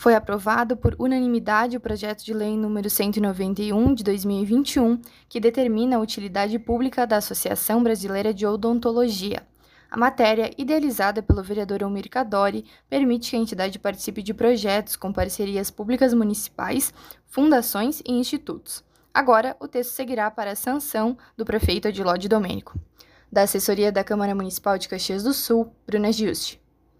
Foi aprovado por unanimidade o projeto de lei número 191 de 2021, que determina a utilidade pública da Associação Brasileira de Odontologia. A matéria, idealizada pelo vereador Almir Cadori, permite que a entidade participe de projetos com parcerias públicas municipais, fundações e institutos. Agora, o texto seguirá para a sanção do prefeito Adiló de Domênico. Da assessoria da Câmara Municipal de Caxias do Sul, Bruna Giusti.